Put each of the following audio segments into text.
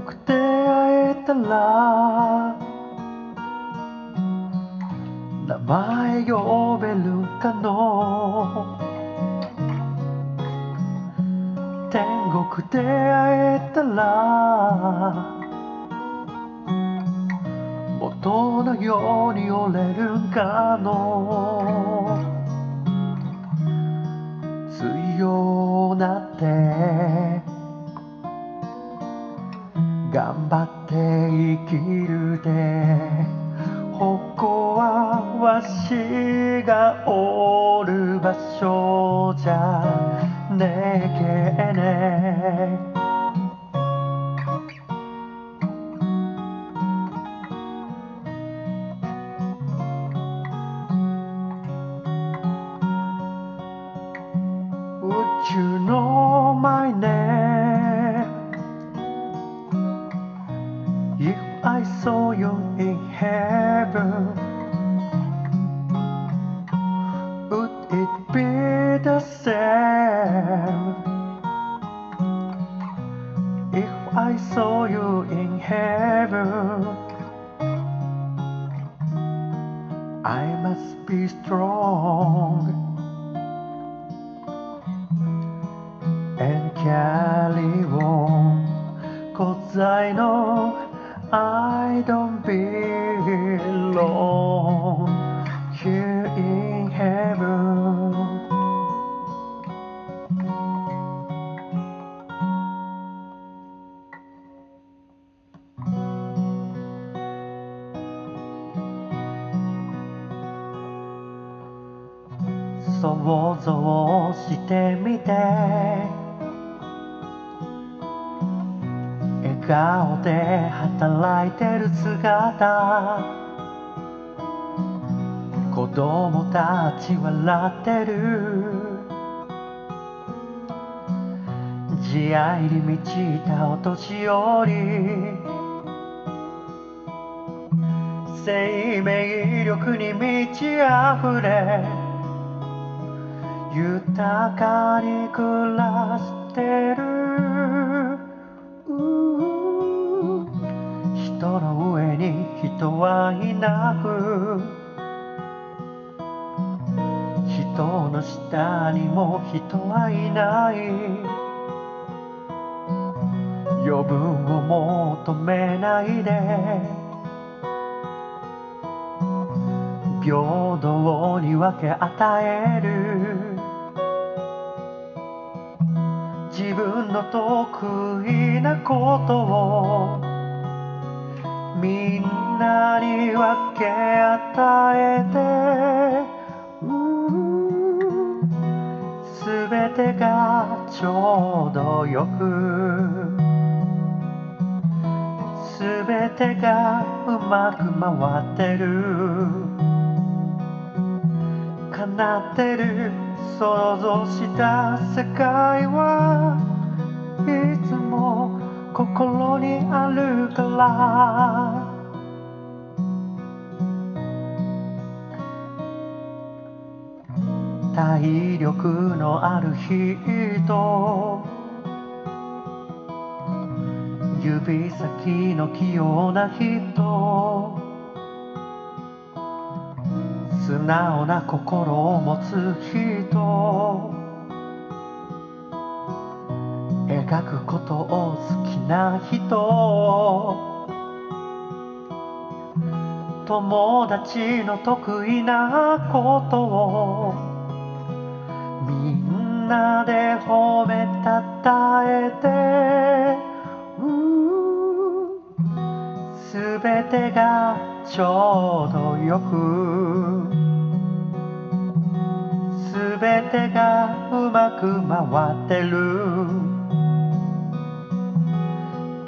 国で会えたら名前呼べるかの。天国で会えたら元のように折れるかの。強なって頑張って生きるで。ここはわしがおる場所じゃねえけね You in heaven. Would it be the same. If I saw you in heaven I must be strong and carry on Cause I know I don't belong here in heaven 想像してみて顔で働いてる姿。子供たち笑ってる。慈愛に満ちたお年寄り。生命力に満ち溢れ。豊かに暮らしてる。人はいなく人の下にも人はいない。余分を求めないで。平等に分け与える自分の得意なことを。みんなに分け与えてすべてがちょうどよくすべてがうまく回ってる叶ってる想像した世界はいつも心にあるから。体力のある人。指先の器用な人。素直な心を持つ人。描くことを好きな人。友達の得意なことをみんなで褒めたたえて。すべてがちょうどよく。すべてがうまく回ってる。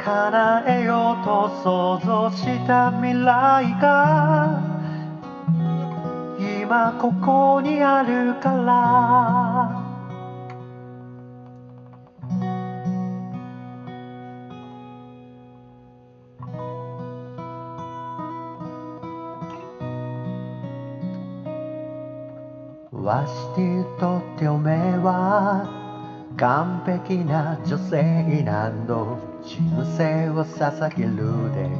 叶えようと想像した未来が今ここにあるから。わしにとっておめえは完璧な女性何度人生を捧げるで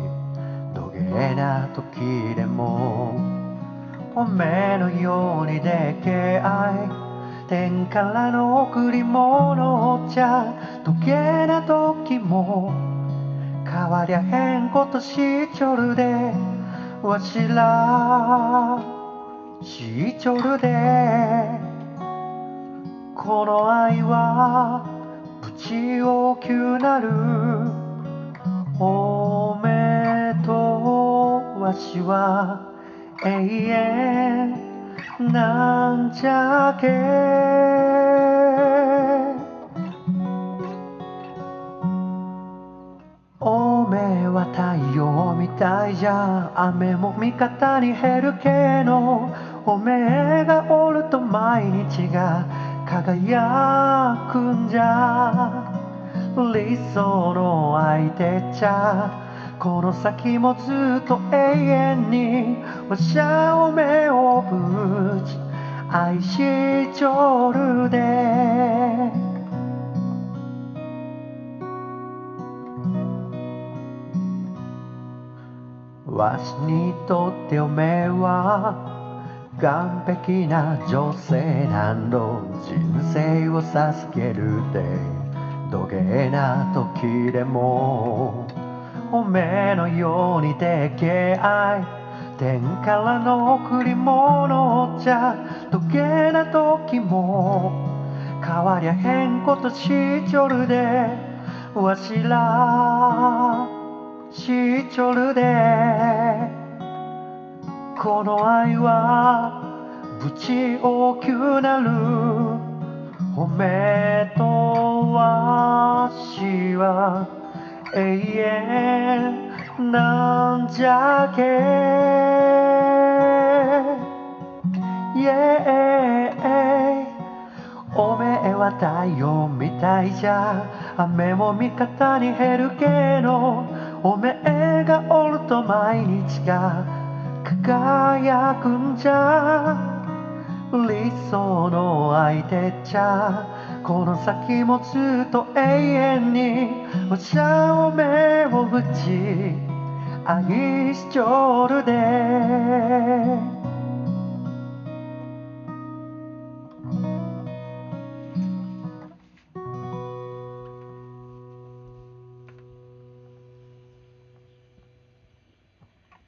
どげな時でもめのようにでけ合い天からの贈り物じゃどげな時も変わりゃへんことしちょるでわしらしちょるで。この愛はぶち大きゅなる。おめとわしは永遠なんじゃけ。おめは太陽みたいじゃ雨も味方に減るけどおめえがおると毎日が輝くんじゃ。理想の相手ちゃこの先もずっと永遠にわしゃおめをぶち愛しちょるでわしにとっておめえは完璧な女性何度人生を授けるで。どげな時でもおめのようにでけあい天からの贈り物じゃどげな時も変わりゃへんことしちょるでわしらしちょるでこの愛はぶち大きくなるおめとわしは永遠なんじゃけ。イエーおめえは太陽みたいじゃ。雨も味方に減るけど。おめえがおると毎日が輝くんじゃ。理想の相手じゃこの先もずっと永遠にお茶を目を打ち愛しちょるで。